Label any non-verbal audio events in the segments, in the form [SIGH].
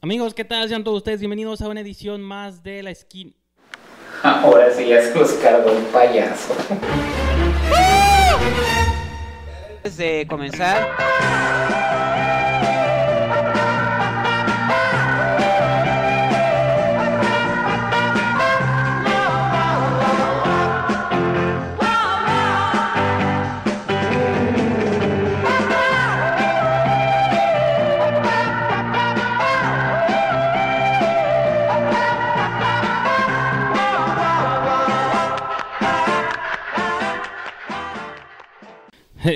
Amigos, ¿qué tal? Sean todos ustedes bienvenidos a una edición más de La Esquina. Ahora sí ya se los cargó el payaso. Antes de comenzar,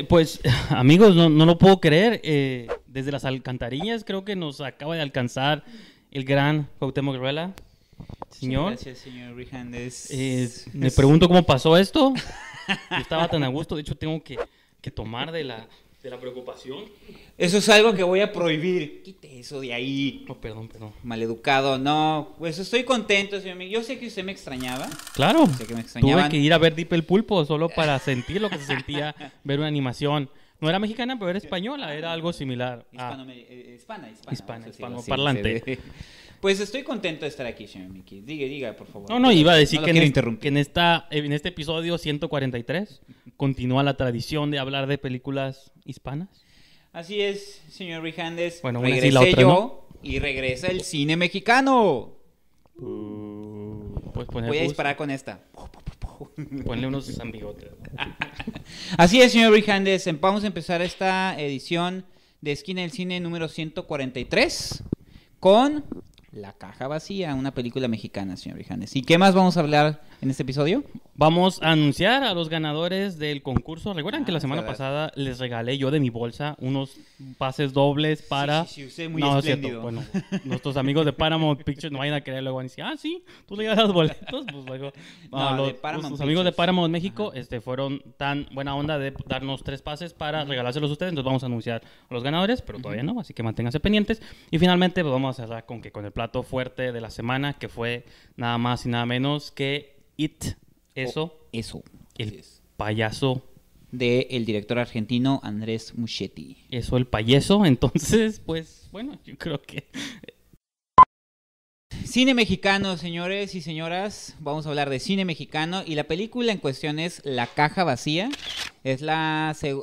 Pues, [LAUGHS] amigos, no, no lo puedo creer. eh, desde las alcantarillas creo que nos acaba de alcanzar el gran Cuauhtémoc Ruela. Señor, Gracias, señor Rijandes. eh, me pregunto cómo pasó esto. Yo estaba tan a gusto, de hecho tengo que, que tomar de la, de la preocupación. Eso es algo que voy a prohibir. Quite eso de ahí. Oh, perdón, perdón. Maleducado, no. Pues estoy contento, señor. amigo. Yo sé que usted me extrañaba. Claro, Sé que me tuve que ir a ver Deep el Pulpo solo para sentir lo que se sentía [LAUGHS] ver una animación. No era mexicana, pero era española, era algo similar. a- Hispano- eh, hispana, hispana. Hispana, vamos a Pues estoy contento de estar aquí, señor Miki. Diga, diga, por favor. No, no, iba a decir No que, en, quiero es- interrumpir. que en, esta, en este episodio 143 continúa la tradición de hablar de películas hispanas. Así es, señor Rijandes. Bueno, regresé la otra yo y regresa el cine mexicano. Pues poner Voy a bus- disparar con esta. [LAUGHS] ponle unos zambigotes. [LAUGHS] Así es, señor Rijandes. em- Vamos a empezar esta edición de Esquina del Cine número 143 con La Caja Vacía, una película mexicana, señor Rijandes. ¿Y qué más vamos a hablar en este episodio? Vamos a anunciar a los ganadores del concurso. Recuerdan Ah, que la semana verdad. pasada les regalé yo de mi bolsa unos pases dobles para... Sí, sí, sí, usted muy no, espléndido. Bueno, nuestros amigos de Paramount Pictures no vayan a querer luego van a decir, ah, sí, tú le das boletos. Pues luego, No, de los, Paramount nuestros amigos de. Paramount México este, fueron tan buena onda de darnos tres pases para regalárselos a ustedes. Entonces vamos a anunciar a los ganadores, pero todavía no, así que manténganse pendientes. Y finalmente, pues vamos a cerrar con, que, con el plato fuerte de la semana, que fue nada más y nada menos que It. Eso, Eso. el es. payaso De el director argentino Andrés Muschietti. eso el payaso. [LAUGHS] Entonces, pues bueno, yo creo que Cine mexicano, señores y señoras. Vamos a hablar de cine mexicano. Y la película en cuestión es La Caja Vacía. Es la, seg-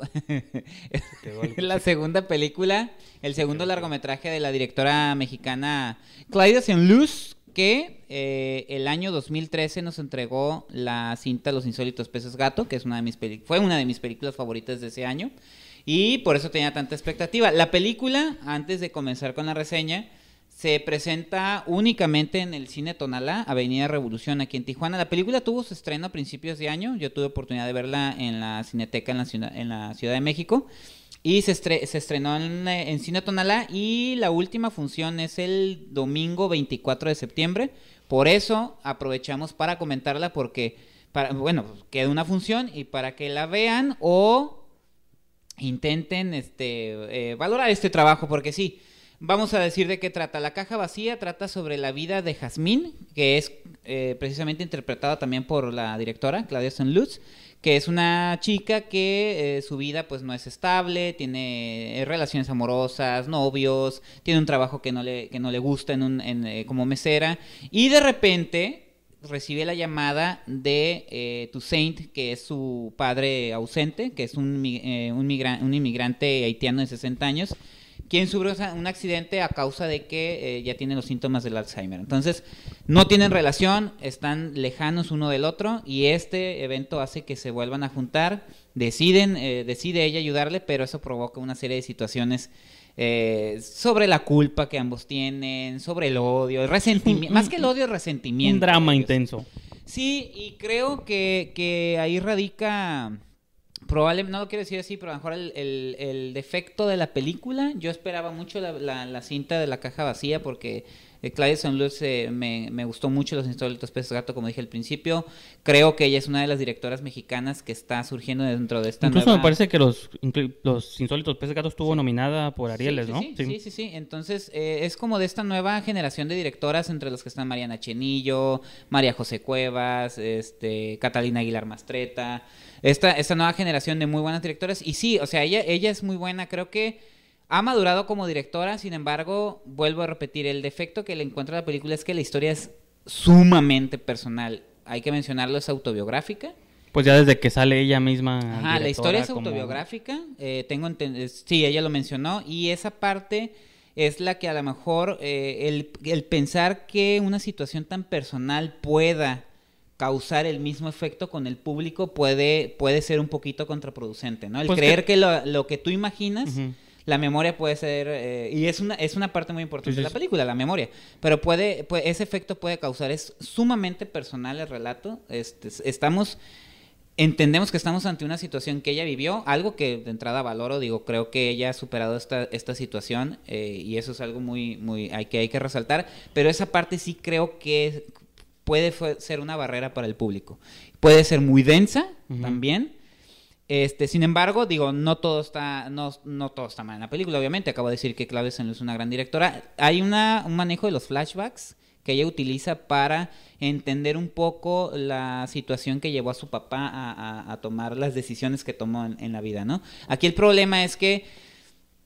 es [LAUGHS] la segunda película, el segundo largometraje de la directora mexicana Claudia Luz, que eh, el año 2013 nos entregó la cinta Los Insólitos Peces Gato, que es una de mis fue una de mis películas favoritas de ese año. Y por eso tenía tanta expectativa. La película, antes de comenzar con la reseña, se presenta únicamente en el cine Tonalá, Avenida Revolución, aquí en Tijuana. La película tuvo su estreno a principios de año. Yo tuve oportunidad de verla en la Cineteca en la ciudad, ciudad de México. Y se, estre- se estrenó en, en Cine Tonalá. Y la última función es el domingo 24 de septiembre. Por eso aprovechamos para comentarla, porque, para, bueno, queda una función y para que la vean o intenten este, eh, valorar este trabajo, porque sí, vamos a decir de qué trata. La caja vacía trata sobre la vida de Jazmín, que es eh, precisamente interpretada también por la directora, Claudia Lutz, que es una chica que eh, su vida pues no es estable, tiene eh, relaciones amorosas, novios, tiene un trabajo que no le, que no le gusta en un, en, eh, como mesera, y de repente recibe la llamada de eh, Toussaint, que es su padre ausente, que es un, eh, un, un inmigrante haitiano de 60 años, quien sufre un accidente a causa de que eh, ya tiene los síntomas del Alzheimer. Entonces, no tienen relación, están lejanos uno del otro y este evento hace que se vuelvan a juntar, deciden, eh, decide ella ayudarle, pero eso provoca una serie de situaciones eh, sobre la culpa que ambos tienen, sobre el odio, el resentimiento, más que el odio, el resentimiento. un drama intenso. Sí, y creo que, que ahí radica, probablemente, no lo quiero decir así, pero a lo mejor el, el- el defecto de la película. Yo esperaba mucho la, la- la cinta de la caja vacía porque eh, Claudia Sanluz eh, me, me gustó mucho Los Insólitos Peces Gato, como dije al principio. Creo que ella es una de las directoras mexicanas que está surgiendo dentro de esta Incluso nueva... me parece que los, los insólitos peces gatos estuvo nominada por Arieles, sí, ¿no? Sí, sí, sí, sí. Entonces, eh, es como de esta nueva generación de directoras, entre los que están Mariana Chenillo, María José Cuevas, este, Catalina Aguilar Mastreta. Esta, esta nueva generación de muy buenas directoras. Y sí, o sea, ella, ella es muy buena. Creo que ha madurado como directora, sin embargo, vuelvo a repetir, el defecto que le encuentro a la película es que la historia es sumamente personal. Hay que mencionarlo, es autobiográfica. Pues ya desde que sale ella misma. Ajá, la historia es autobiográfica. Eh, tengo sí, ella lo mencionó. Y esa parte es la que a lo mejor eh, el, el, pensar que una situación tan personal pueda causar el mismo efecto con el público puede, puede ser un poquito contraproducente, ¿no? El pues creer que... lo, que tú imaginas, la memoria puede ser, eh, y es una, es una parte muy importante de la película, la memoria, pero puede, ese efecto puede causar, es sumamente personal el relato, este, estamos entendemos que estamos ante una situación que ella vivió, algo que de entrada valoro, digo, creo que ella ha superado esta, esta situación eh, y eso es algo muy, muy, hay que, hay que resaltar, pero esa parte sí creo que puede ser una barrera para el público. Puede ser muy densa también. Este, sin embargo, digo, no todo está, no, no todo está mal en la película, obviamente. Acabo de decir que Claudia es una gran directora. Hay una, un manejo de los flashbacks que ella utiliza para entender un poco la situación que llevó a su papá a, tomar las decisiones que tomó en, en, la vida, ¿no? Aquí el problema es que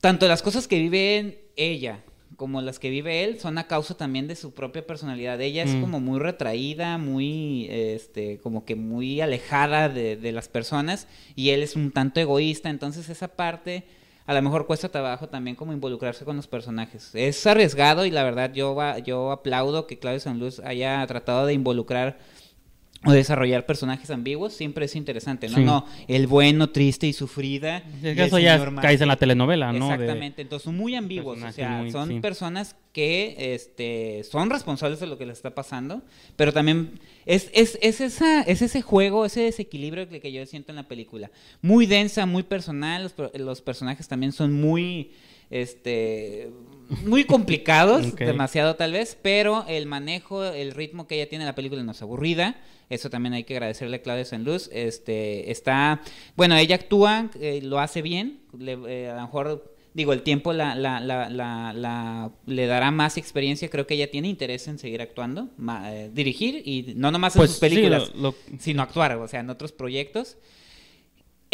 tanto las cosas que vive ella como las que vive él son a causa también de su propia personalidad. Ella es mm. como muy retraída, muy, este, como que muy alejada de, de, las personas y él es un tanto egoísta, entonces esa parte a lo mejor cuesta trabajo también como involucrarse con los personajes. Es arriesgado y la verdad yo, yo aplaudo que Claudio Sanluz haya tratado de involucrar o desarrollar personajes ambiguos siempre es interesante, ¿no? No, el bueno, triste y sufrida. Es que eso ya cae en la telenovela, ¿no? Exactamente, entonces son muy ambiguos, o sea, son personas que este, son responsables de lo que les está pasando, pero también es, es, es, esa, es ese juego, ese desequilibrio que, yo siento en la película. Muy densa, muy personal, los, los personajes también son muy este muy complicados, demasiado tal vez, pero el manejo, el ritmo que ella tiene en la película no es aburrida. Eso también hay que agradecerle a Claudia Sanluz. Este, está, bueno, ella actúa, eh, lo hace bien. Eh, a lo mejor, digo, el tiempo la, la, la, le dará más experiencia. Creo que ella tiene interés en seguir actuando, eh, dirigir y no nomás en pues sus películas, sino actuar, o sea, en otros proyectos.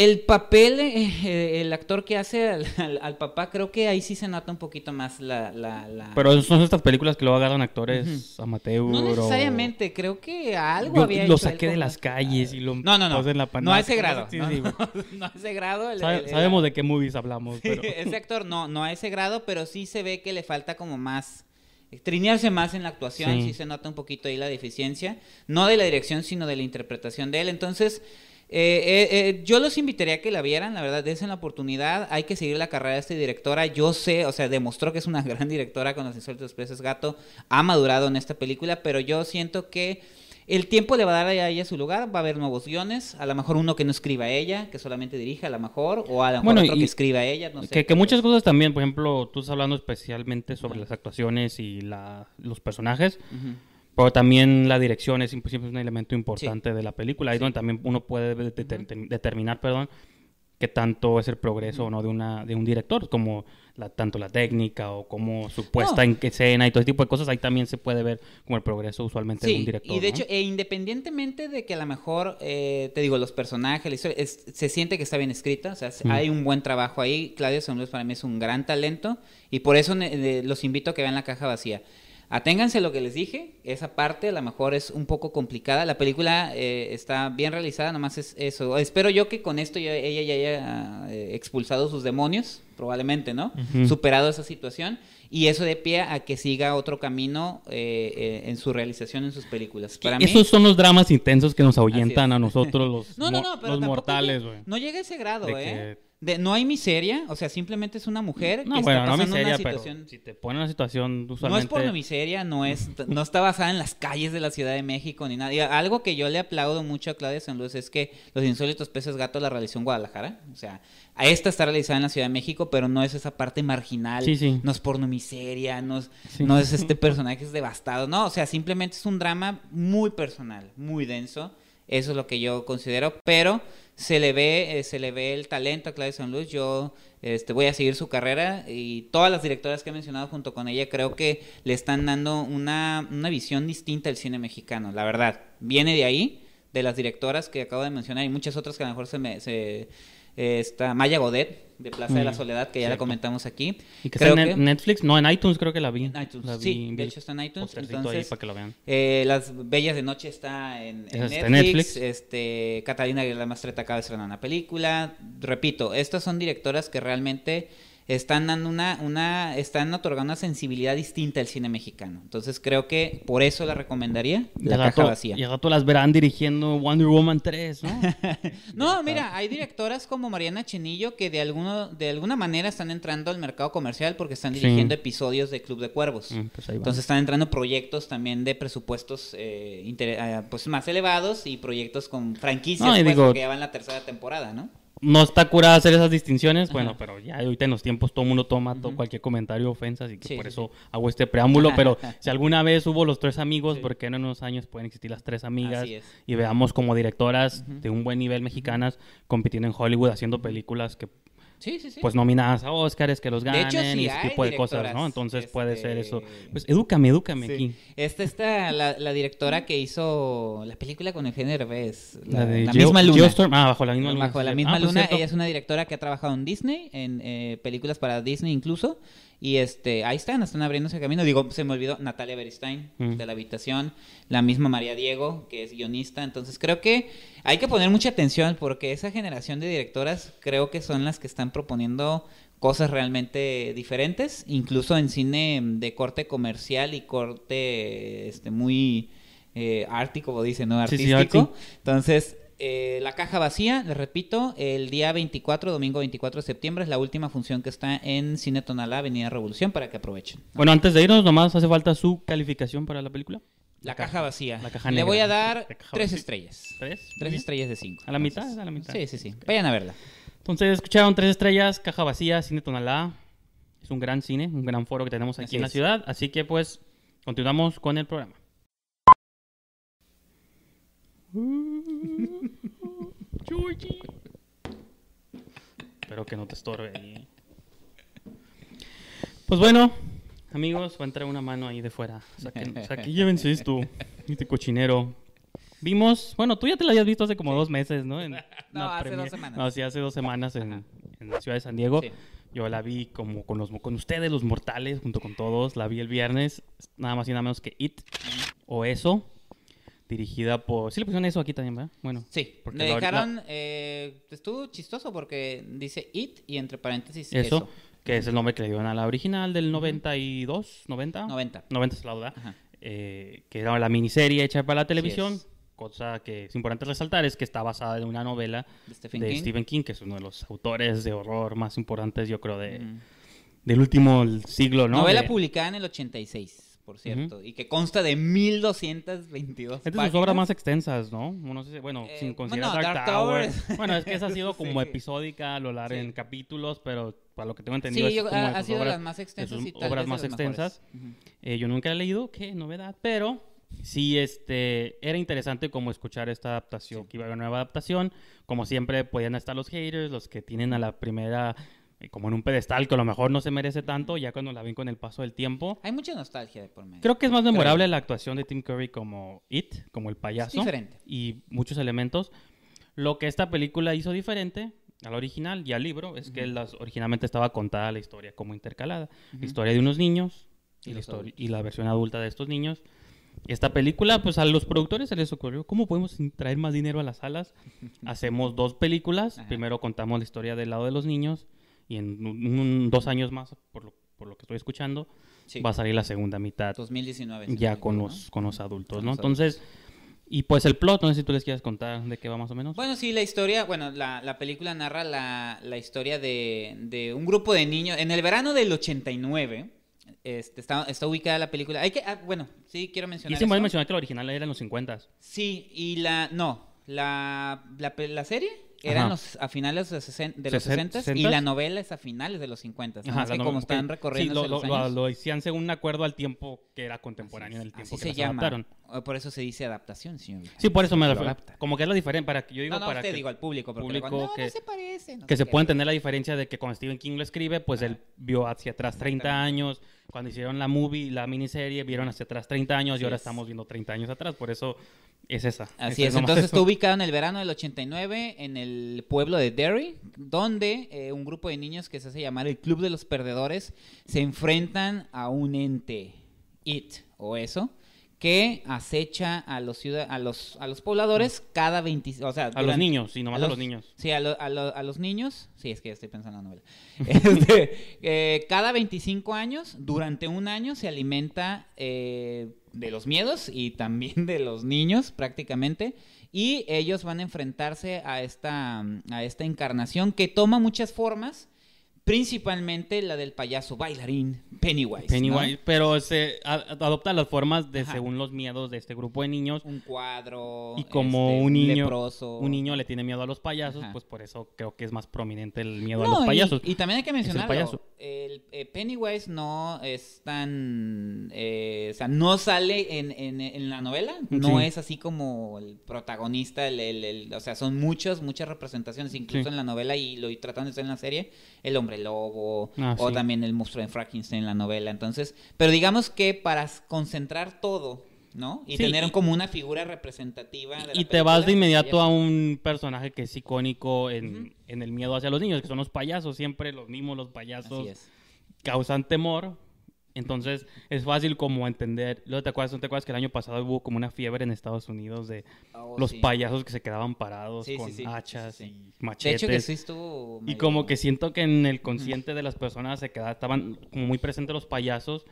El papel, eh, eh, el actor que hace al, papá, creo que ahí sí se nota un poquito más la... la, Pero son estas películas que luego agarran actores amateur No necesariamente, creo que algo había Lo saqué de las calles y lo no, no, no, en la No a ese grado. [LAUGHS] no, a ese grado. sabemos de qué movies hablamos. Pero... ese [LAUGHS] actor no, no a ese grado, pero sí se ve que le falta como más trinearse más en la actuación, sí. se nota un poquito ahí la deficiencia, no de la dirección, sino de la interpretación de él. Entonces, eh, eh, eh, yo los invitaría a que la vieran, la verdad, en la oportunidad. Hay que seguir la carrera de esta directora. Yo sé, o sea, demostró que es una [LAUGHS] gran directora con los insólitos peces gato. Ha madurado en esta película, pero yo siento que el tiempo le va a dar a ella su lugar. Va a haber nuevos guiones. A lo mejor uno que no escriba ella, que solamente dirija, a lo mejor. O a lo mejor otro que escriba ella. No sé, que, muchas cosas también, por ejemplo, tú estás hablando especialmente sobre las actuaciones y la, los personajes. Pero también la dirección es siempre un elemento importante de la película. Ahí donde también uno puede determinar, perdón, qué tanto es el progreso o no de una de un director, como la, tanto la técnica o como su puesta en escena y todo ese tipo de cosas, ahí también se puede ver como el progreso usualmente de un director. Y de hecho, e independientemente de que a lo mejor, eh, te digo, los personajes, la historia, se siente que está bien escrita, o sea, hay un buen trabajo ahí. Claudio Son para mí es un gran talento y por eso los invito a que vean la caja vacía. Aténganse lo que les dije, esa parte a lo mejor es un poco complicada. La película eh, está bien realizada, nomás es eso. Espero yo que con esto ella ya haya eh, expulsado sus demonios, probablemente, ¿no? Superado esa situación y eso de pie a que siga otro camino eh, en su realización en sus películas. Para Esos son los dramas intensos que nos ahuyentan a nosotros [LAUGHS] los, mortales, No llega a ese grado, ¿eh? No hay miseria, o sea, simplemente es una mujer no, que bueno, está pasando no miseria, una situación. Pero si te pone una situación usualmente... No es por miseria, no es, [LAUGHS] no está basada en las calles de la Ciudad de México ni nada. Y algo que yo le aplaudo mucho a Claudia San Luis es que Los Insólitos Peces Gato la realizó en Guadalajara. O sea, a esta está realizada en la Ciudad de México, pero no es esa parte marginal. Sí, sí. No es porno miseria, no es, no es este personaje es devastado. No, o sea, simplemente es un drama muy personal, muy denso. Eso es lo que yo considero, pero se le ve, eh, se le ve el talento a Claudia Luis. Yo este, voy a seguir su carrera y todas las directoras que he mencionado junto con ella creo que le están dando una, una visión distinta al cine mexicano, la verdad. Viene de ahí, de las directoras que acabo de mencionar y muchas otras que a lo mejor se me... Se, eh, está Maya Godet, de Plaza de la Soledad, que ya la comentamos aquí. ¿Y que está en Netflix? No, en iTunes creo que la vi. En iTunes, sí, de hecho está en iTunes. Entonces, para que lo vean. Eh, Las Bellas de Noche está en, Netflix. Este, Catalina Aguilar Mastreta acaba de estrenar una película. Repito, estas son directoras que realmente están dando una, una, están otorgando una sensibilidad distinta al cine mexicano. Entonces creo que por eso la recomendaría La Caja Vacía. Y rato las verán dirigiendo Wonder Woman 3, ¿no? [LAUGHS] no, mira, hay directoras como Mariana Chenillo que de alguno, de alguna manera están entrando al mercado comercial porque están dirigiendo episodios de Club de Cuervos. Mm, pues Entonces están entrando proyectos también de presupuestos eh, eh, pues más elevados y proyectos con franquicias pues, que ya van la tercera temporada, ¿no? No está curada hacer esas distinciones, bueno, pero ya ahorita en los tiempos todo el mundo toma cualquier comentario ofensa, así que por eso hago este preámbulo, [LAUGHS] pero si alguna vez hubo los tres amigos, porque en unos años pueden existir las tres amigas y veamos como directoras de un buen nivel mexicanas compitiendo en Hollywood haciendo películas que Sí, sí, sí. Pues nominadas a Oscars, que los ganen y ese tipo de cosas, ¿no? Entonces puede ser eso. Este, pues edúcame, edúcame aquí. Esta está la, la, directora que hizo la película con Eugenio Derbez. La, la, misma luna. ah, bajo la misma luna. Bajo la misma ah, pues luna. Ella es una directora que ha trabajado en Disney, en eh, películas para Disney incluso. Y este, ahí están, están abriendo ese camino. Digo, se me olvidó Natalia Beristain mm. de La Habitación, la misma María Diego, que es guionista. Entonces creo que hay que poner mucha atención porque esa generación de directoras creo que son las que están proponiendo cosas realmente diferentes, incluso en cine de corte comercial y corte este muy eh, como dice, ¿no? Artístico. Entonces, eh, la caja vacía, les repito, el día 24, domingo 24 de septiembre, es la última función que está en Cine Tonalá, Avenida Revolución, para que aprovechen. Bueno, antes de irnos, nomás hace falta su calificación para la película. La, caja, vacía. Le voy a dar tres estrellas. ¿Tres? Tres estrellas de cinco. ¿A la mitad? ¿A la mitad? Sí, sí, sí. Vayan a verla. Entonces, escucharon tres estrellas, caja vacía, Cine Tonalá. Es un gran cine, un gran foro que tenemos aquí en la ciudad. Así que, pues, continuamos con el programa. Espero que no te estorbe ahí. Pues bueno, amigos, va a entrar una mano ahí de fuera. O sea, que llévense esto, este cochinero. Vimos, bueno, tú ya te la habías visto hace como dos meses, ¿no? [LAUGHS] no, hace dos semanas. No, sí, hace dos semanas en, la ciudad de San Diego. Yo la vi como con, los, con ustedes, los mortales, junto con todos. La vi el viernes, nada más y nada menos que It o eso dirigida por... Sí le pusieron eso aquí también, ¿verdad? Bueno. Sí. Porque le dejaron... Eh, estuvo chistoso porque dice It y entre paréntesis eso. eso. Que es el nombre que le dieron a la original del 92, 90. 90. 90 es la duda. Eh, que era la miniserie hecha para la televisión. Cosa que es importante resaltar es que está basada en una novela de Stephen, King? que es uno de los autores de horror más importantes, yo creo, de, del último siglo, ¿no? Novela publicada en el 86 por cierto, y que consta de 1222 Es de sus obras más extensas, ¿no? bueno, eh, sin considerar Dark, Tower. bueno, es que esa ha sido [LAUGHS] como episódica, lo largo en capítulos, pero para lo que tengo entendido sí, es como ha, sido obras, las más extensas y obras más extensas. Eh, yo nunca he leído, qué novedad, pero sí este era interesante como escuchar esta adaptación, que iba a haber una nueva adaptación. Como siempre, podían estar los haters, los que tienen a la primera como en un pedestal que a lo mejor no se merece tanto, ya cuando la ven con el paso del tiempo. Hay mucha nostalgia de por medio. Creo que es más memorable la actuación de Tim Curry como It, como el payaso. diferente. Y muchos elementos. Lo que esta película hizo diferente al original y al libro es que las, originalmente estaba contada la historia como intercalada. La historia de unos niños y, la y la versión adulta de estos niños. Esta película, pues a los productores se les ocurrió, ¿cómo podemos traer más dinero a las salas? [LAUGHS] Hacemos dos películas. Primero contamos la historia del lado de los niños y en dos años más, por lo, por lo que estoy escuchando, va a salir la segunda mitad. 2019. Ya con, los, con los adultos, ¿no? Entonces, y pues el plot, no sé si tú les quieres contar de qué va más o menos. Bueno, sí, la historia, bueno, la, la película narra la, la historia de, de, un grupo de niños. En el verano del 89, este, está, está ubicada la película. Hay que, ah, bueno, sí, quiero mencionar. Y sí, mencionar que la original era en los 50. Sí, y la, no, la, la, la serie eran los, a finales de, los 60 y la novela es a finales de los 50. Ajá, como están recorriendo sí, lo, lo, lo, según un acuerdo al tiempo que era contemporáneo en el tiempo que se llama. adaptaron. Por eso se dice adaptación, señor. Sí, por eso me refiero. Como que es la diferencia. Para que yo digo no, para te digo al público, público que, no se parece. que se puede entender la diferencia de que cuando Stephen King lo escribe, pues él vio hacia atrás 30 años. Cuando hicieron la movie, la miniserie, vieron hacia atrás 30 años y ahora estamos viendo 30 años atrás. Por eso Es esa. Así es, entonces [LAUGHS] está ubicado en el verano del 89 en el pueblo de Derry, donde eh, un grupo de niños que se hace llamar el Club de los Perdedores se enfrentan a un ente, It, o eso, que acecha a los a los a los pobladores cada 20, o sea, a los niños, sí, nomás a los, niños. Sí, a, a, los niños, sí, es que estoy pensando en la novela. [LAUGHS] Este, eh, cada 25 años, durante un año se alimenta eh, de los miedos y también [LAUGHS] de los niños prácticamente. Y ellos van a enfrentarse a esta a esta encarnación que toma muchas formas Principalmente la del payaso bailarín Pennywise. Pennywise, pero se adopta las formas de según los miedos de este grupo de niños. Un cuadro. Y como este, un niño, un niño le tiene miedo a los payasos, pues por eso creo que es más prominente el miedo a los payasos. Y, también hay que mencionarlo. El, eh, Pennywise no es tan, eh, o sea, no sale en, en, la novela. No es así como el protagonista. El, o sea, son muchas, muchas representaciones, incluso en la novela y lo tratan de hacer en la serie. El hombre lobo ah, o también el monstruo de Frankenstein en la novela. Entonces, pero digamos que para concentrar todo, ¿no? Y tener como una figura representativa. y te vas de inmediato a un personaje que es icónico en, en, el miedo hacia los niños, que son los payasos, siempre los mismos, los payasos causan temor entonces es fácil como entender. ¿Te acuerdas, ¿No te acuerdas que el año pasado hubo como una fiebre en Estados Unidos de oh, los payasos que se quedaban parados con hachas y machetes? De hecho que estuvo Y como que siento que en el consciente de las personas se quedaban, estaban como muy presentes los payasos.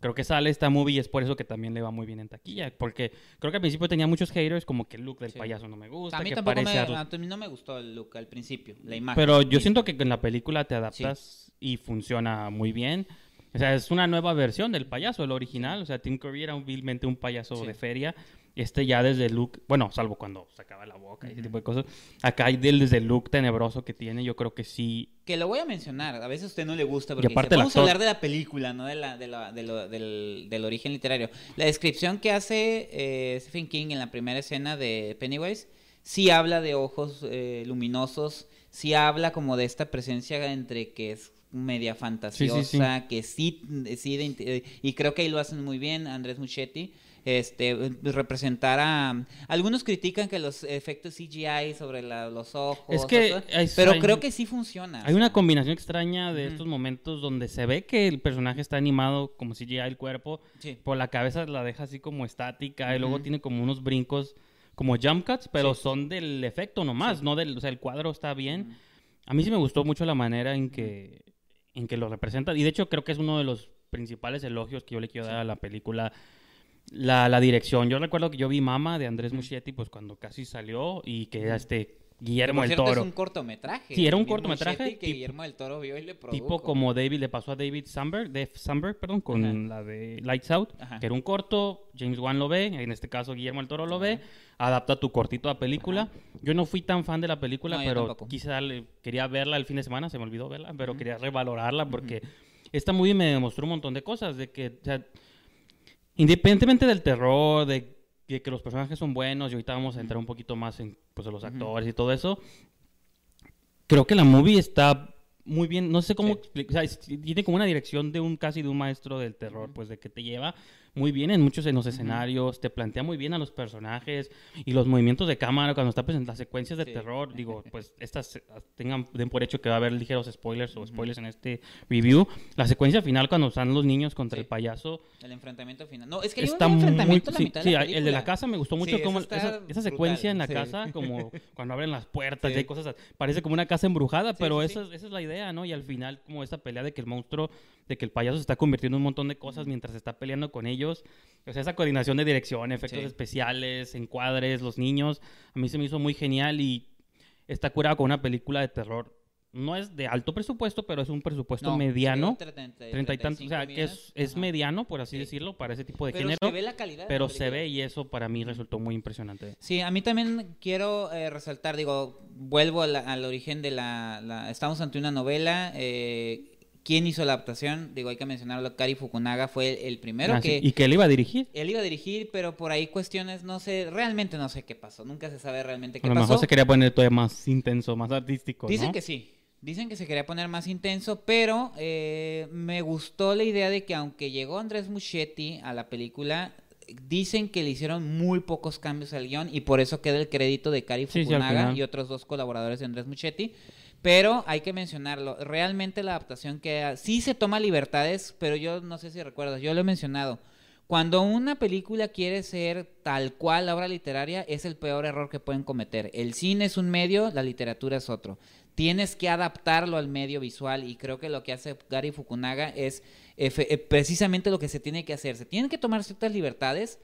Creo que sale esta movie y es por eso que también le va muy bien en taquilla. Porque creo que al principio tenía muchos haters, como que el look del payaso no me gusta. A mí que tampoco me, a mí no me gustó el look al principio, la imagen. Pero yo siento que en la película te adaptas y funciona muy bien. O sea, es una nueva versión del payaso, el original. O sea, Tim Curry era humildemente un payaso de feria. Este ya desde el look, bueno, salvo cuando sacaba la boca y ese tipo de cosas. Acá hay desde el look tenebroso que tiene, yo creo que sí. Que lo voy a mencionar, a veces a usted no le gusta, porque vamos a hablar de la película, no de la, de la, del, del, origen literario. La descripción que hace eh, Stephen King en la primera escena de Pennywise, sí habla de ojos eh, luminosos, sí habla como de esta presencia entre que es media fantasiosa, que sí, sí y creo que ahí lo hacen muy bien Andrés Muchetti. Este, representar a... Algunos critican que los efectos CGI sobre los ojos... Es que... pero creo que sí funciona. Hay una combinación extraña de estos momentos donde se ve que el personaje está animado como CGI el cuerpo, por la cabeza la deja así como estática y luego tiene como unos brincos como jump cuts, pero son del efecto nomás, no del... O sea, el cuadro está bien. A mí sí me gustó mucho la manera en que en que lo representa. Y de hecho creo que es uno de los principales elogios que yo le quiero dar a la película. La, la dirección. Yo recuerdo que yo vi Mama de Andrés Muschietti pues cuando casi salió y que este Guillermo del Toro. es un cortometraje. Sí, era un cortometraje. Que Guillermo del Toro vio y le produjo. Tipo como David, le pasó a David Samberg, Dave Samberg, perdón, con la de Lights Out, que era un corto, James Wan lo ve, en este caso Guillermo del Toro lo ve, adapta tu cortito a película. Yo no fui tan fan de la película, pero quizá quería verla el fin de semana, se me olvidó verla, pero quería revalorarla porque esta movie me demostró un montón de cosas, de que, o sea, independientemente del terror, de que, que los personajes son buenos y ahorita vamos a entrar un poquito más en pues, los actores y todo eso. Creo que la movie está muy bien, no sé cómo, o sea, tiene como una dirección de un casi de un maestro del terror, pues de que te lleva muy bien en muchos en los escenarios, te plantea muy bien a los personajes y los movimientos de cámara cuando está presentando las secuencias de terror, [LAUGHS] digo, pues estas tengan den por hecho que va a haber ligeros spoilers o spoilers en este review. La secuencia final cuando están los niños contra el payaso. El enfrentamiento final. No, es que está un enfrentamiento muy, la sí, el de la casa me gustó mucho como esa, secuencia en la casa, como [LAUGHS] cuando abren las puertas y hay cosas, parece como una casa embrujada, pero esa, esa es la idea, ¿no? Y al final como esa pelea de que el monstruo de que el payaso se está convirtiendo en un montón de cosas mientras está peleando con ellos. O sea, esa coordinación de dirección, efectos especiales, encuadres, los niños, a mí se me hizo muy genial y está curado con una película de terror. No es de alto presupuesto, pero es un presupuesto mediano. 30, y tantos, o sea, que es, es mediano, por así decirlo, para ese tipo de género. Se ve la calidad pero se ve y eso para mí resultó muy impresionante. Sí, a mí también quiero eh, resaltar, digo, vuelvo al origen de la, la, Estamos ante una novela eh, ¿Quién hizo la adaptación? Digo, hay que mencionarlo, Kari Fukunaga fue el, primero ah, que... ¿Y que él iba a dirigir? Él iba a dirigir, pero por ahí cuestiones, no sé, realmente no sé qué pasó, nunca se sabe realmente qué pasó. A lo mejor se quería poner todavía más intenso, más artístico, Dicen que sí, dicen que se quería poner más intenso, pero eh, me gustó la idea de que aunque llegó Andrés Muschietti a la película, dicen que le hicieron muy pocos cambios al guion y por eso queda el crédito de Cari Sí, sí, al Fukunaga y otros dos colaboradores de Andrés Muchetti. Pero hay que mencionarlo, realmente la adaptación que sí se toma libertades, pero yo no sé si recuerdas, yo lo he mencionado. Cuando una película quiere ser tal cual la obra literaria, es el peor error que pueden cometer. El cine es un medio, la literatura es otro. Tienes que adaptarlo al medio visual y creo que lo que hace Gary Fukunaga es eh, precisamente lo que se tiene que hacer. Se tienen que tomar ciertas libertades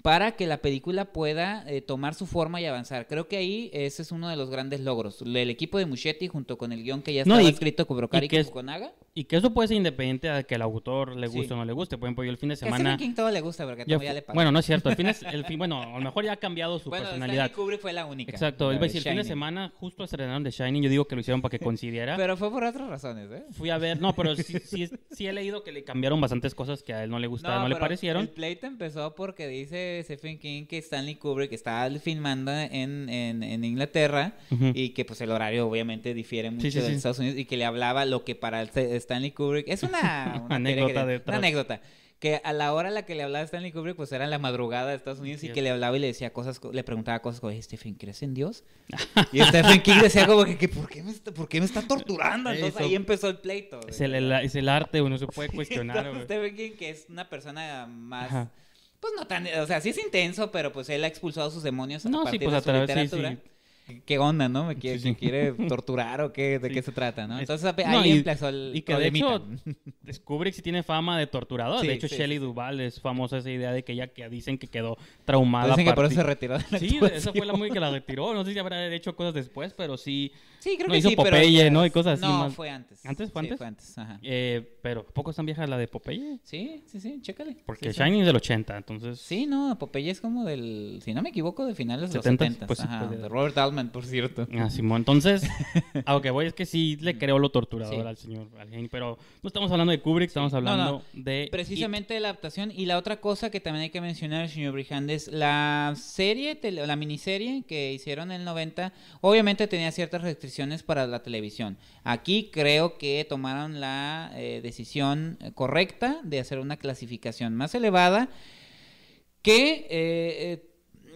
para que la película pueda eh, tomar su forma y avanzar. Creo que ahí ese es uno de los grandes logros. El equipo de Muschetti junto con el guion que ya No, estaba y- escrito por Gary y Fukunaga. Y que eso puede ser independiente de que el autor le Sí. guste o no le guste. Por ejemplo, yo el fin de a semana... Stephen King todo le gusta porque como ya le pagó. bueno, no es cierto. El fin, es- [LAUGHS] el fin- bueno, a lo mejor ya ha cambiado su Bueno, personalidad. Stanley Kubrick fue la única. Exacto. A decir, el fin de semana justo estrenaron The Shining. Yo digo que lo hicieron para que [LAUGHS] coincidiera. Pero fue por otras razones, ¿eh? Fui a ver... No, pero sí, [LAUGHS] sí, sí he leído que le cambiaron bastantes cosas que a él no le gustaron, no, le pero parecieron. El pleito empezó porque dice Stephen King que Stanley Kubrick estaba filmando en, en, en Inglaterra Ujú. y que pues el horario obviamente difiere mucho sí, de sí. Estados Unidos y que le hablaba lo que para el St- Stanley Kubrick es una, [LAUGHS] una Anécdota detrás. una anécdota que a la hora a la que le hablaba Stanley Kubrick pues era la madrugada de Estados Unidos y Sí. que le hablaba y le decía cosas co- le preguntaba cosas como "Oye, Stephen ¿crees en Dios? [LAUGHS] y Stephen King decía como que, ¿por, qué me está, ¿por qué me está torturando? Entonces Eso- ahí empezó el pleito Es el, el- es el arte, uno se puede Sí, cuestionar. Stephen King, que es una persona más. Ajá. Pues no tan. O sea, sí es intenso, pero pues él ha expulsado sus demonios a No, sí, partir pues de a su literatura. ¿Qué onda, no? ¿Me quiere, Sí, sí. que quiere torturar o qué? ¿De Sí. qué se trata, no? Es- Entonces no, ahí y- empezó el Y que de problemita. hecho, [LAUGHS] Kubrick sí tiene fama de torturador. De hecho, Shelley. Duvall es famosa esa idea de que ella que dicen que quedó traumada. Dicen que por eso se retiró de la Sí, esa fue la actuación. muy que la retiró. No sé si habrá hecho cosas después, pero sí. Sí, creo No, que hizo sí, pero Popeye, ya- ¿no? Y cosas así No, más- fue antes. ¿Antes? ¿Fue Sí, antes? fue antes, ajá. Eh, pero ¿poco es tan vieja la de Popeye? Sí, sí, sí, chécale. Porque Sí. Shining es del 80, entonces. Sí, no, Popeye es como del, si no me equivoco, de finales de los 70s, 70. pues ajá, pues, de Robert Altman, por cierto. Ah, Simón. Entonces, [LAUGHS] a lo que voy es que sí le creo lo torturador al señor al genio, pero no estamos hablando de Kubrick, estamos No, hablando no, de. Precisamente la adaptación. Y la otra cosa que también hay que mencionar, señor Brijandes, la serie, la miniserie que hicieron en el 90, obviamente tenía ciertas restricciones para la televisión. Aquí creo que tomaron la eh, decisión eh, correcta de hacer una clasificación más elevada que eh, eh,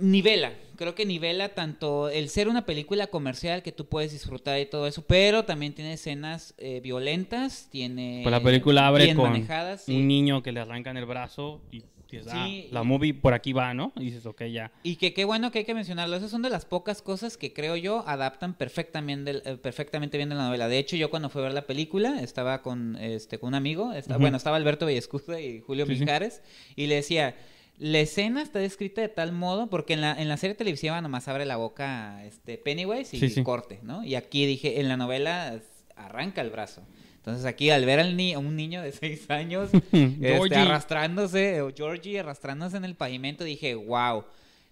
nivela, creo que nivela tanto el ser una película comercial que tú puedes disfrutar y todo eso, pero también tiene escenas eh, violentas, tiene Pues la película abre bien con manejadas, un niño que le arrancan el brazo y ah, Sí, la movie por aquí va, ¿no? Y dices, ok, ya. Y que qué bueno que hay que mencionarlo. Esas son de las pocas cosas que creo yo adaptan perfectamente, del- eh, perfectamente bien de la novela. De hecho, yo cuando fui a ver la película estaba con, este, con un amigo. esta- Ujú. Bueno, estaba Alberto Bellescuda y Julio Sí, sí. Mijares. Y le decía, la escena está descrita de tal modo, porque en la, en la serie televisiva nomás abre la boca este, Pennywise y Sí, sí. corte, ¿no? Y aquí dije, en la novela arranca el brazo. Entonces aquí al ver al ni a un niño de [LAUGHS] seis años [LAUGHS] este, Georgie. arrastrándose, o Georgie arrastrándose en el pavimento, dije, wow.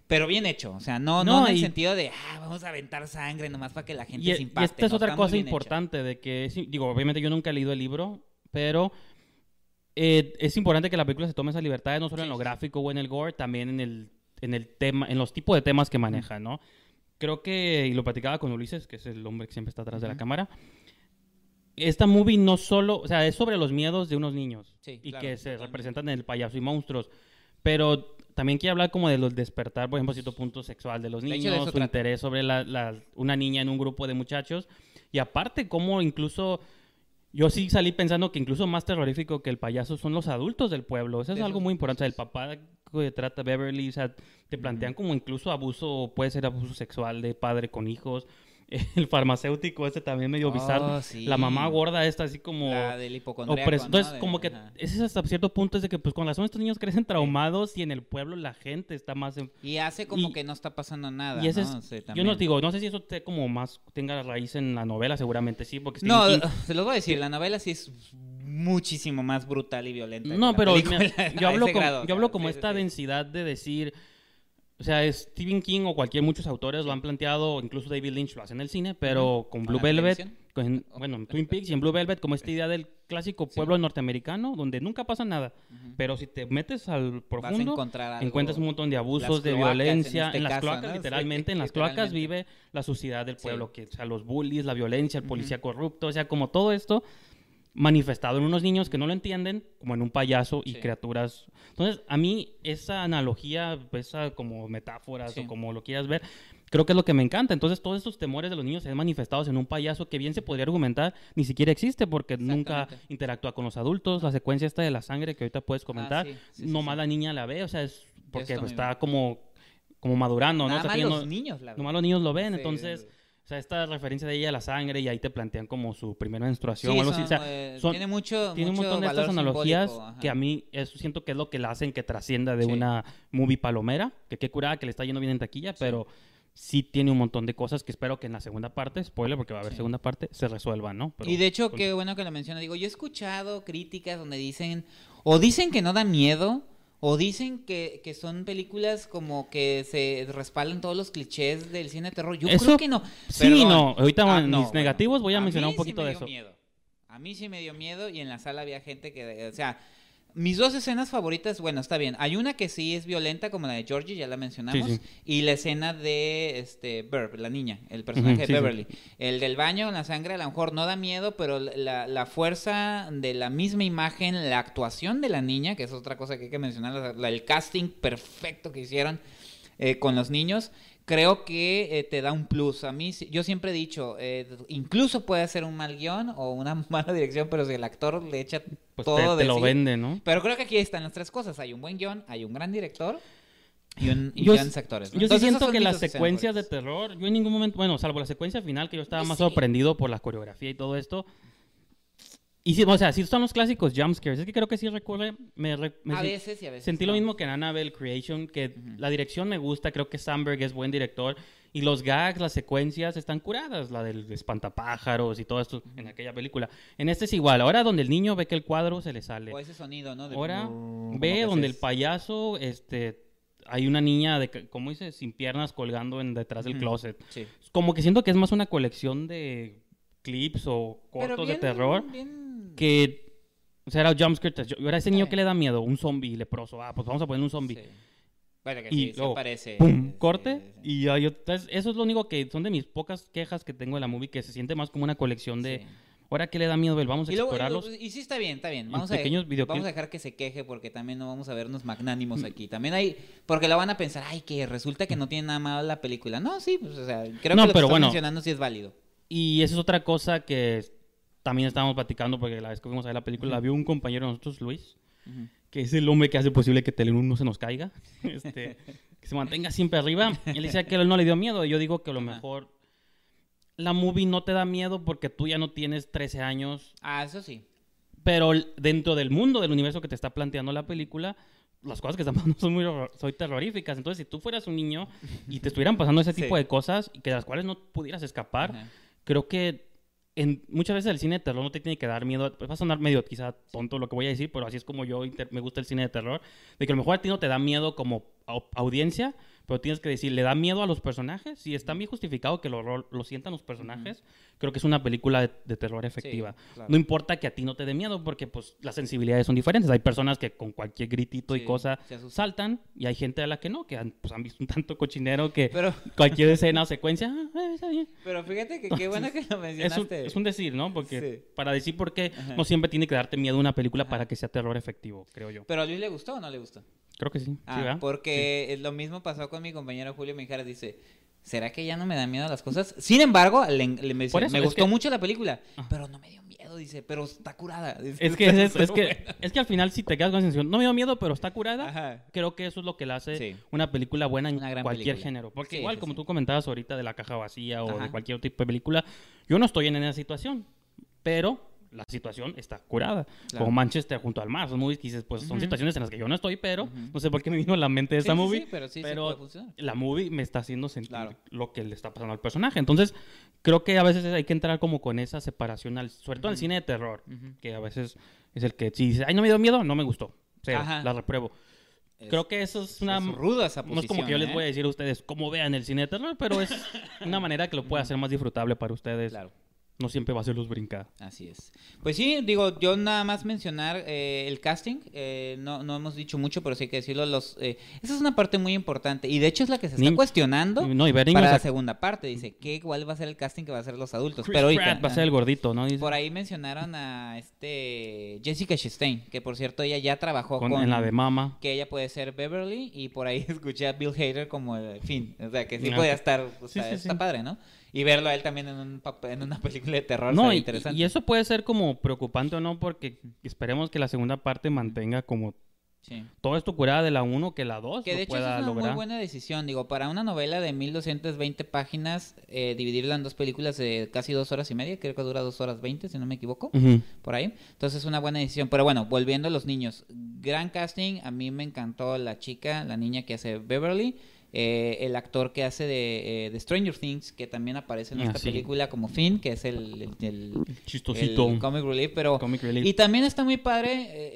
Pero bien hecho, o sea, no, No, no, en el y- sentido de, ah, vamos a aventar sangre nomás para que la gente Y, se y impacte. esta es ¿no? otra cosa hecha. importante de que, sí, digo, obviamente yo nunca he leído el libro, pero eh, es importante que la película se tome esa libertad, no solo en Sí, lo sí. gráfico o en el gore, también en el, en el tema, en los tipos de temas que maneja, ¿no? Creo que, y lo platicaba con Ulises, que es el hombre que siempre está atrás de la cámara, esta movie no solo, o sea, es sobre los miedos de unos niños Sí, y claro, que se totalmente. representan en el payaso y monstruos, pero también quiere hablar como de los despertar, por ejemplo, cierto punto sexual de los De niños, de su trata. interés sobre la, la- una niña en un grupo de muchachos y aparte como incluso yo sí salí pensando que incluso más terrorífico que el payaso son los adultos del pueblo. Eso es algo muy importante. O sea, el papá que trata a Beverly, o sea, te plantean como incluso abuso, puede ser abuso sexual de padre con hijos. [LAUGHS] El farmacéutico este también medio Oh, bizarro. sí. La mamá gorda esta así como... La del. Entonces, De- como que ajá. ese es hasta cierto punto es de que, pues, con razón estos niños crecen traumados y en el pueblo la gente está más... en- Y hace como y- que no está pasando nada, y ese ¿no? es- Sí, yo no digo, no sé si eso te como más tenga raíz en la novela, seguramente sí, porque No, King- [LAUGHS] se los voy a decir, la novela sí es muchísimo más brutal y violenta. No, pero [LAUGHS] yo hablo, ese como, yo hablo como esta densidad de decir, o sea, Stephen King o cualquier muchos autores lo han planteado, incluso David Lynch lo hace en el cine, pero con ¿Con Blue Velvet, con- bueno, en Twin Peaks y en Blue Velvet, como esta idea del clásico pueblo norteamericano donde nunca pasa nada, pero si te metes al profundo, encontrar encuentras un montón de abusos, de cloacas, en violencia, este en las caso, cloacas, ¿no? Sí, literalmente, en las cloacas vive la suciedad del Sí. pueblo, que, o sea, los bullies, la violencia, el policía corrupto, o sea, como todo esto manifestado en unos niños que no lo entienden, como en un payaso y Sí. criaturas. Entonces, a mí esa analogía, esa como metáforas Sí. o como lo quieras ver, creo que es lo que me encanta. Entonces, todos estos temores de los niños se ven manifestados en un payaso que bien se podría argumentar ni siquiera existe porque nunca interactúa con los adultos. La secuencia esta de la sangre que ahorita puedes comentar, Ah, sí, nomás la niña la ve, o sea, es porque pues, mismo. está como, como madurando, ¿no? O sea, más los niños, la Nomás los niños lo ven, entonces. O sea, esta referencia de ella a la sangre y ahí te plantean como su primera menstruación Sí, o algo así. O sea, eh, son- tiene mucho, tiene un montón de estas analogías ajá. que a mí eso siento que es lo que la hacen que trascienda de Sí. una movie palomera, que qué curada que le está yendo bien en taquilla, pero sí tiene un montón de cosas que espero que en la segunda parte, spoiler porque va a haber Sí. segunda parte, se resuelvan, ¿no? Pero- y de hecho, con- qué bueno que lo menciona. Digo, yo he escuchado críticas donde dicen, o dicen que no da miedo, o dicen que, que son películas como que se respaldan todos los clichés del cine de terror. Yo Eso- creo que no. Sí, Perdón. no. Ahorita Ah, no, mis bueno. negativos voy a, A mencionar mí un sí poquito me de dio eso. miedo. A mí sí me dio miedo y en la sala había gente que, o sea, mis dos escenas favoritas, bueno, está bien. Hay una que sí es violenta, como la de Georgie, ya la mencionamos, Sí, sí. y la escena de este Burb, la niña, el personaje de sí. Beverly. El del baño, la sangre, a lo mejor no da miedo, pero la, la fuerza de la misma imagen, la actuación de la niña, que es otra cosa que hay que mencionar, la- la- el casting perfecto que hicieron eh, con los niños, creo que eh, te da un plus. A mí, yo siempre he dicho, eh, incluso puede ser un mal guion o una [LAUGHS] mala dirección, pero si el actor le echa Pues todo te, te de lo sí. vende, ¿no? Pero creo que aquí están las tres cosas. Hay un buen guion, hay un gran director y, un, y Yo, grandes actores. ¿no? yo sí siento que las secuencias de terror, yo en ningún momento, bueno, salvo la secuencia final, que yo estaba más sí. sorprendido por la coreografía y todo esto. Y sí, o sea, sí son los clásicos jumpscares. Es que creo que sí recurre. Me, me A veces y a veces Sentí lo mismo que en Annabelle Creation, que la dirección me gusta. Creo que Sandberg es buen director. Y los gags, las secuencias están curadas. La del espantapájaros y todo esto en aquella película. En este es igual. Ahora donde el niño ve que el cuadro se le sale. O ese sonido, ¿no? De Ahora ve donde el payaso, este, hay una niña de, ¿cómo dice? Sin piernas colgando en detrás del closet. Sí. Como que siento que es más una colección de clips o cortos bien- de terror bien- que, o sea, era jumpscare. Yo, ahora ese niño que le da miedo, un zombie leproso. Ah, pues vamos a poner un zombie. Sí. Bueno, que Y sí, luego, aparece. ¡Pum! sí, Corte. sí, sí. Y otras- eso es lo único que son de mis pocas quejas que tengo de la movie, que se siente más como una colección de. Ahora que le da miedo, vamos a Y, luego- y explorarlos. y sí está bien, está bien. en Vamos a, vamos a dejar que se queje porque también no vamos a vernos magnánimos aquí. También hay, porque lo van a pensar, ay, que resulta que no tiene nada malo la película. No, sí, pues, o sea, creo No, que lo que pero estás bueno. mencionando sí es válido. Y esa es otra cosa que también estábamos platicando porque la vez que fuimos a ver la película la vio un compañero de nosotros, Luis, Ujú. que es el hombre que hace posible que Telenoon no se nos caiga, [LAUGHS] este, que se mantenga siempre arriba. Él decía que él no le dio miedo y yo digo que a lo mejor la movie no te da miedo porque tú ya no tienes 13 años, Ah, eso sí. pero dentro del mundo, del universo que te está planteando la película, las cosas que están [LAUGHS] pasando son muy soy terroríficas. Entonces, si tú fueras un niño y te estuvieran pasando ese [LAUGHS] Sí. tipo de cosas y que de las cuales no pudieras escapar, Ajá. creo que en, muchas veces el cine de terror no te tiene que dar miedo. Va a sonar medio quizá tonto lo que voy a decir, pero así es como yo me gusta el cine de terror. De que a lo mejor a ti no te da miedo como au- audiencia, pero tienes que decir, ¿le da miedo a los personajes? Si está bien justificado que lo, lo, lo sientan los personajes, creo que es una película de, de terror efectiva. claro. No importa que a ti no te dé miedo, porque pues las sensibilidades son diferentes. Hay personas que con cualquier gritito y cosa saltan, y hay gente a la que no, que han, pues, han visto un tanto cochinero que Pero, cualquier [LAUGHS] escena o secuencia, ah, está bien. pero fíjate que qué bueno que lo Es un, mencionaste. es un decir, ¿no? Porque Sí. para decir por qué Ajá. no siempre tiene que darte miedo una película Ajá. para que sea terror efectivo, creo yo. ¿Pero a Luis le gustó o no le gustó? Creo que sí. sí, Ah, ¿verdad? porque es lo mismo pasó con mi compañero Julio Mijares. Dice, ¿será que ya no me da miedo las cosas? Sin embargo, le, le- me, eso, me gustó que- mucho la película, Ajá. pero no me dio miedo, dice, pero está curada. Dice, [LAUGHS] Es que, es, es "Está que, buena". es que al final si te quedas con la sensación, no me dio miedo, pero está curada, Ajá. creo que eso es lo que le hace Sí. una película buena en cualquier película. género. Porque Sí, igual, sí, como sí. tú comentabas ahorita de la caja vacía o de Ajá. cualquier tipo de película, yo no estoy en esa situación, pero la situación está curada. Claro. Como Manchester junto al mar, son movies que dices, pues son Ujú. situaciones en las que yo no estoy, pero Ujú. no sé por qué me vino a la mente esa sí, movie. sí, pero sí, pero funcionar. la movie me está haciendo sentir Claro. lo que le está pasando al personaje. Entonces, creo que a veces hay que entrar como con esa separación, al, sobre todo en el cine de terror, que a veces es el que si dice, ay, no me dio miedo, no me gustó. Cero, Ajá. la repruebo. Es- creo que eso es una... es ruda esa no es como que yo les posición, voy a ¿eh? decir a ustedes cómo vean el cine de terror, pero es [LAUGHS] una manera que lo pueda hacer más disfrutable para ustedes. Claro. No siempre va a ser los brincar. Así es. Pues sí, digo, yo nada más mencionar eh, el casting, eh, no, no hemos dicho mucho, pero sí hay que decirlo, los, eh, esa es una parte muy importante y de hecho es la que se está Ni- cuestionando No, y para la segunda parte, dice, ¿qué, ¿cuál va a ser el casting que va a hacer los adultos? Chris pero ahorita, Pratt va a ser el gordito, ¿no? Dice, por ahí mencionaron a este Jessica Chastain, que por cierto ella ya trabajó con- con, en la de mama. que ella puede ser Beverly y por ahí [LAUGHS] escuché a Bill Hader como el fin, o sea que sí Ah, podía estar, o sea, sí, está sí. padre, ¿no? Y verlo a él también en, un en una [LAUGHS] película de terror No, y, interesante. y eso puede ser como preocupante o no, porque esperemos que la segunda parte mantenga como Sí. todo esto curada de la 1 que la 2 Que de hecho es una lograr. muy buena decisión. Digo, para una novela de 1220 páginas, eh, dividirla en dos películas de casi dos horas y media, creo que dura dos horas veinte, si no me equivoco, por ahí. Entonces es una buena decisión. Pero bueno, volviendo a los niños. Gran casting, a mí me encantó la chica, la niña que hace Beverly. Eh, el actor que hace de, eh, de Stranger Things, que también aparece en Ah, esta sí. película como Finn, que es el, el- el- Chistosito. el comic relief, pero Comic relief. y también está muy padre eh,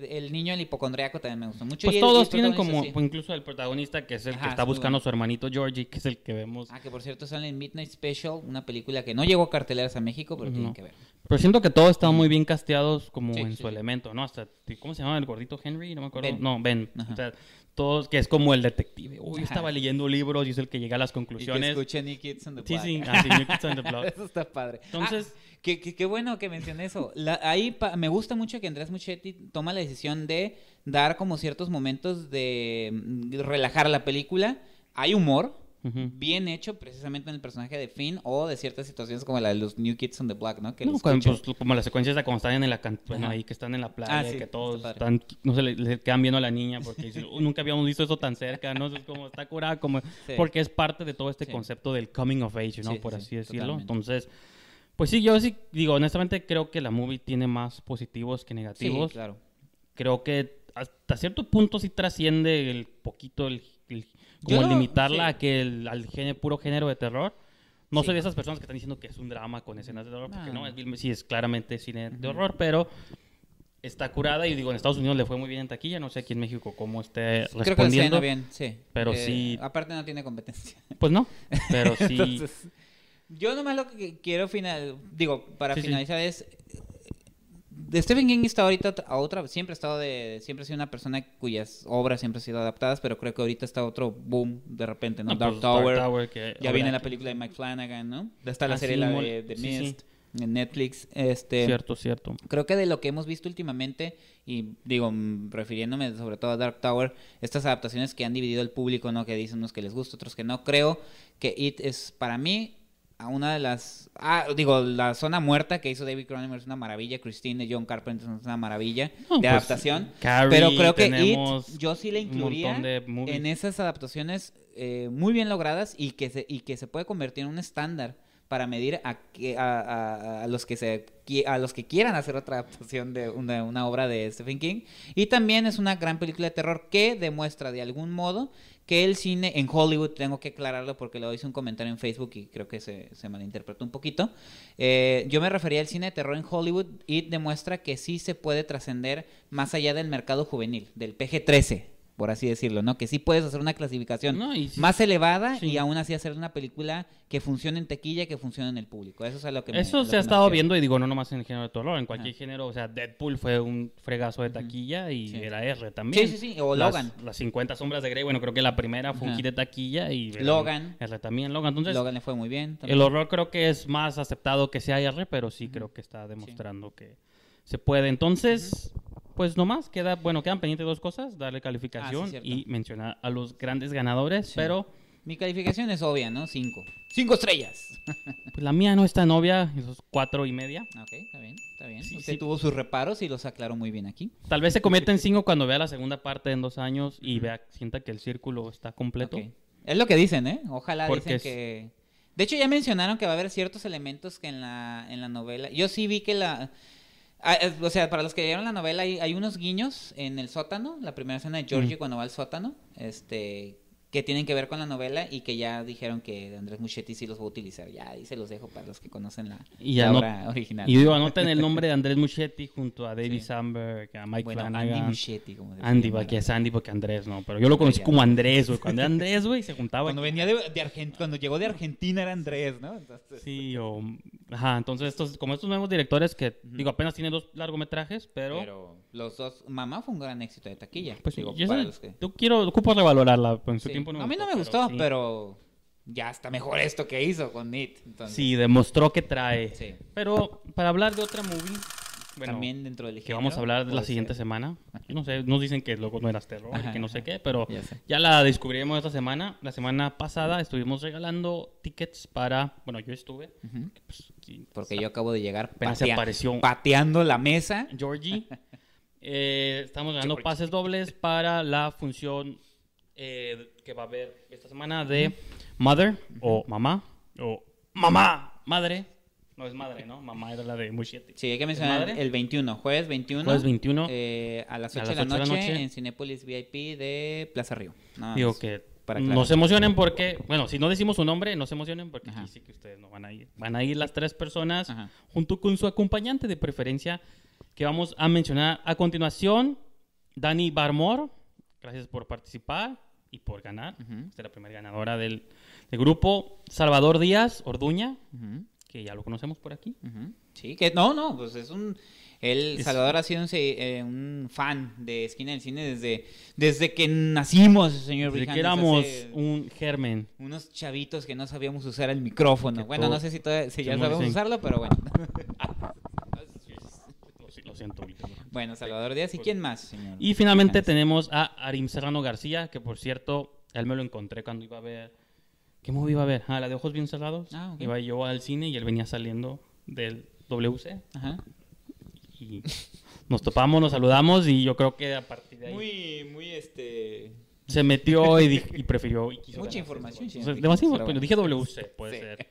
eh, el niño el hipocondriaco también me gustó mucho. Pues y todos tienen como, sí. pues incluso el protagonista que es el Ajá, que está buscando a su hermanito Georgie, que es el que vemos. Ah, que por cierto sale en Midnight Special, una película que no llegó a carteleras a México, pero No. tienen que ver. Pero siento que todos están muy bien casteados como Sí, en su elemento, ¿no? Hasta, ¿cómo se llama el gordito Henry? No me acuerdo. Ben. No, Ben. Ajá. O sea, todos, que es como el detective. Uy, yo Ajá. estaba leyendo libros y es el que llega a las Y que conclusiones. escuche New Kids on the Block. sí, ah, sí, New Kids on the [LAUGHS] Block. Eso está padre. Entonces- Ah, qué, qué- qué bueno que mencioné eso. La- ahí pa- me gusta mucho que Andrés Muchetti toma la decisión de dar como ciertos momentos de mm, relajar la película. Hay humor, Bien hecho precisamente en el personaje de Finn o de ciertas situaciones como la de los New Kids on the Block, ¿no? Que No, cuando, pues, como las secuencias de cuando están en la bueno, Ajá. ahí que están en la playa, Ah, sí, que todos están, no se le, le quedan viendo a la niña porque [LAUGHS] dicen, "Uy, nunca habíamos visto eso tan cerca, ¿no? Es como está curada, como, Sí. porque es parte de todo este Sí. concepto del coming of age, ¿no? Sí, Por sí, así decirlo. totalmente. Entonces, pues sí, yo sí digo, honestamente creo que la movie tiene más positivos que Sí, negativos. claro. Creo que hasta cierto punto sí trasciende el poquito el, Yo como limitarla sí. a que el, al género, puro género de terror. No Sí. soy de esas personas que están diciendo que es un drama con escenas de terror, porque No. no, es, sí es claramente cine de horror, pero está curada y digo, en Estados Unidos le fue muy bien en taquilla, no sé aquí en México cómo esté Creo que respondiendo. bien, sí. pero Eh, sí- Aparte no tiene competencia. Pues no, pero [LAUGHS] sí. Entonces, yo nomás lo que quiero final, digo, para Sí, finalizar es Stephen King está ahorita a otra, siempre ha estado de, siempre ha sido una persona cuyas obras siempre han sido adaptadas, pero creo que ahorita está otro boom de repente, ¿no? No, Dark, pues, Tower, que ya viene la película de Mike Flanagan, ¿no? Está la Ah, serie sí, la mol- de, de sí, sí. Mist en Netflix, este Cierto, cierto. Creo que de lo que hemos visto últimamente, y digo, refiriéndome sobre todo a Dark Tower, estas adaptaciones que han dividido el público, ¿no? Que dicen unos que les gusta, otros que no. Creo que It es para mí a una de las... Ah, digo, la zona muerta que hizo David Cronenberg es una maravilla, Christine de John Carpenter es una maravilla No, de pues, adaptación. Carrie, pero creo que It yo sí le un incluiría en esas adaptaciones eh, muy bien logradas y que, se, y que se puede convertir en un estándar para medir a, que- a, a- los que se a los que quieran hacer otra adaptación de una, una obra de Stephen King y también es una gran película de terror que demuestra de algún modo que el cine en Hollywood tengo que aclararlo porque lo hice un comentario en Facebook y creo que se, se malinterpretó un poquito. Eh, yo me refería al cine de terror en Hollywood y demuestra que sí se puede trascender más allá del mercado juvenil del PG-13 por así decirlo, ¿no? Que sí puedes hacer una clasificación No, y sí- más elevada sí. y aún así hacer una película que funcione en taquilla, que funcione en el público. Eso es a lo que me- Eso lo se que ha estado refiero. viendo y digo, no nomás en el género de terror, en cualquier género, o sea, Deadpool fue un fregazo de taquilla y Sí. era R también. Sí, sí, sí, o Las- Logan. Las 50 sombras de Grey, bueno, creo que la primera fue un hit de taquilla y Logan. R también, Logan. Entonces, Logan le fue muy bien. también. el horror creo que es más aceptado que sea R, pero sí creo que está demostrando que se puede. Entonces, pues nomás queda, bueno, quedan pendientes dos cosas, darle calificación Ah, y mencionar a los grandes ganadores, Sí. pero Mi calificación es obvia, ¿no? Cinco. Cinco estrellas. pues, la mía no está novia, esos cuatro y media. ok, está bien, está bien. Sí, Usted sí. tuvo sus reparos y los aclaró muy bien aquí. Tal vez se cometa en [LAUGHS] cinco cuando vea la segunda parte en dos años y vea, sienta que el círculo está completo. Es lo que dicen, ¿eh? Ojalá Porque dicen es- que... De hecho, ya mencionaron que va a haber ciertos elementos que en la, en la novela... Yo sí vi que la... ah, o sea, para los que leyeron la novela, hay, hay unos guiños en el sótano, la primera escena de Georgie Mm. cuando va al sótano, este que tienen que ver con la novela y que ya dijeron que Andrés Muschietti sí los va a utilizar. Ya ahí se los dejo para los que conocen la, Y la anot- obra original. Y digo, anoten el nombre de Andrés Muschietti junto a David Sí. Samberg, a Mike bueno, Andy Flanagan. Muschietti, como decía Andy, porque es Andy porque Andrés no, pero yo lo conocí como Andrés, güey. Cuando era Andrés, güey, se juntaba. Cuando venía de, de Argen- cuando llegó de Argentina era Andrés, ¿no? Entonces, Sí, o Ajá, entonces estos, como estos nuevos directores que, digo, apenas tienen dos largometrajes, pero... Pero los dos, Mamá fue un gran éxito de taquilla. pues digo, yo, para que- yo quiero, ocupo revalorarla, pues, en su Sí. tiempo no a mí no me pero gustó, sí. pero ya está mejor esto que hizo con It. Entonces, Sí, demostró que trae. Sí. Pero para hablar de otra movie, bueno, también dentro del que vamos a hablar de la siguiente semana. Yo no sé, nos dicen que luego no eras terror Ajá, que no sé qué, pero Ya ya la descubriremos esta semana. La semana pasada estuvimos regalando tickets para, bueno, yo estuve. pues, sí, Porque yo acabo de llegar se apareció. pateando la mesa. Georgie. [LAUGHS] Eh, estamos regalando Georgie. pases dobles para la función eh, que va a haber esta semana de Mother o Mamá o Mamá, Madre. No es madre, ¿no? Mamá era la de Muschietti. Sí, hay que ¿Es mencionar madre? el 21, jueves 21. Jueves 21. eh, a las A 8 de, las la 8 de la noche, noche. en Cinépolis VIP de Plaza Río. Nada Digo más que para no se emocionen porque, bueno, si no decimos su nombre, no se emocionen porque Ajá. aquí sí que ustedes no van a ir. Van a ir las tres personas Ajá. junto con su acompañante de preferencia que vamos a mencionar a continuación. Dani Barmore, gracias por participar y por ganar. Esta es la primera ganadora del, del grupo. Salvador Díaz Orduña, Ujú, que ya lo conocemos por aquí. Sí, que no, no, pues es un... El Es- Salvador ha sido un, eh, un fan de Esquina del Cine desde, desde que nacimos, señor Desde que Brijandes, éramos hace un germen. Unos chavitos que no sabíamos usar el micrófono. Que bueno, no sé si, todavía- si ya sabemos usarlo, pero bueno. Lo, si- lo siento. Bueno, Salvador Díaz. ¿Y quién más, señor? Y finalmente Brijandes? tenemos a Arim Serrano García, que por cierto, él me lo encontré cuando iba a ver. ¿Qué movie iba a ver? Ah, la de ojos bien cerrados. Ah. Iba yo al cine y él venía saliendo del WC. Ajá. Y nos topamos, nos saludamos y yo creo que a partir de ahí Muy, muy este... se metió y, di- y prefirió. Y quiso Mucha información, demasiado, bueno. dije WC, puede Sí. ser.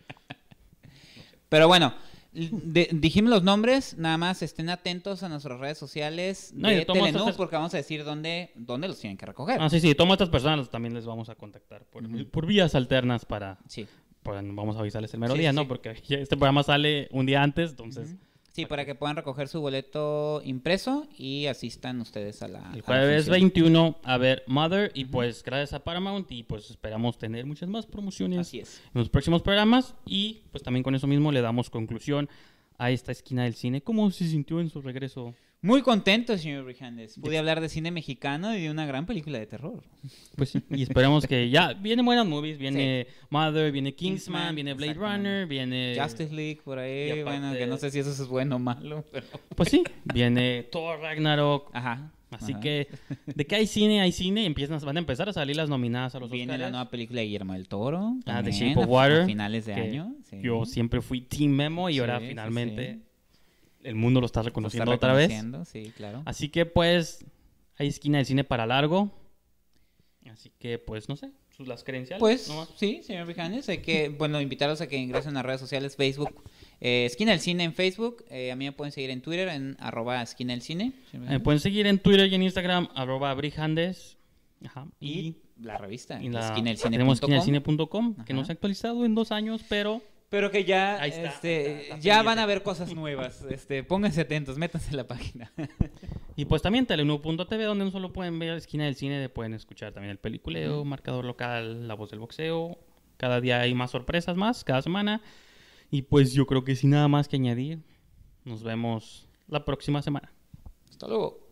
Pero bueno, de- dijimos los nombres, nada más estén atentos a nuestras redes sociales No, de Telenú, estas- porque vamos a decir dónde, dónde los tienen que recoger. Ah, sí, sí, todas estas personas también les vamos a contactar por, por vías alternas para, Sí. para- Vamos a avisarles el mero Sí, día, sí, ¿no? Porque este programa sale un día antes, entonces. Sí, para que puedan recoger su boleto impreso y asistan ustedes a la. a El jueves función. 21 a ver Mother y pues gracias a Paramount y pues esperamos tener muchas más promociones Así es. en los próximos programas y pues también con eso mismo le damos conclusión a esta esquina del cine. ¿Cómo se sintió en su regreso? Muy contento, señor Brijandes. Pude hablar de cine mexicano y de una gran película de terror. Pues sí, y esperamos que ya [LAUGHS] vienen buenas movies, viene Mother, viene Kingsman, Kingsman, viene Blade. Runner, viene Justice League por ahí, aparte- bueno, que no sé si eso es bueno o malo, [LAUGHS] pero... Pues sí, viene Thor Ragnarok. Ajá. Así ajá. que de que hay cine, hay cine, y empiezan, van a empezar a salir las nominadas a los Viene la nueva película de Guillermo del Toro. Ah, The Shape of Water. A finales de año. sí. Yo siempre fui Team Memo y ahora finalmente sí. El mundo lo está Lo está reconociendo otra vez. reconociendo, Sí, claro. Así que pues hay esquina del cine para largo. Así que pues no sé, sus las credenciales. Pues nomás. sí, señor Brijandes, hay que, bueno, invitarlos a que ingresen a redes sociales, Facebook, eh, Esquina del Cine en Facebook, eh, a mí me pueden seguir en Twitter, en arroba Esquina del Cine. Me pueden seguir en Twitter y en Instagram, arroba Brijandes. Ajá. y Y, la revista, y la, esquinadelcine.com. tenemos esquinadelcine.com, que Ajá. no se ha actualizado en dos años, pero Pero que ya, Ahí está, este, está, está ya van a ver cosas nuevas. Este, pónganse atentos, métanse en la página. [LAUGHS] Y pues también Telenú.tv, donde no solo pueden ver la esquina del cine, pueden escuchar también el peliculeo, marcador local, la voz del boxeo. Cada día hay más sorpresas más, cada semana. Y pues yo creo que sin nada más que añadir, nos vemos la próxima semana. Hasta luego.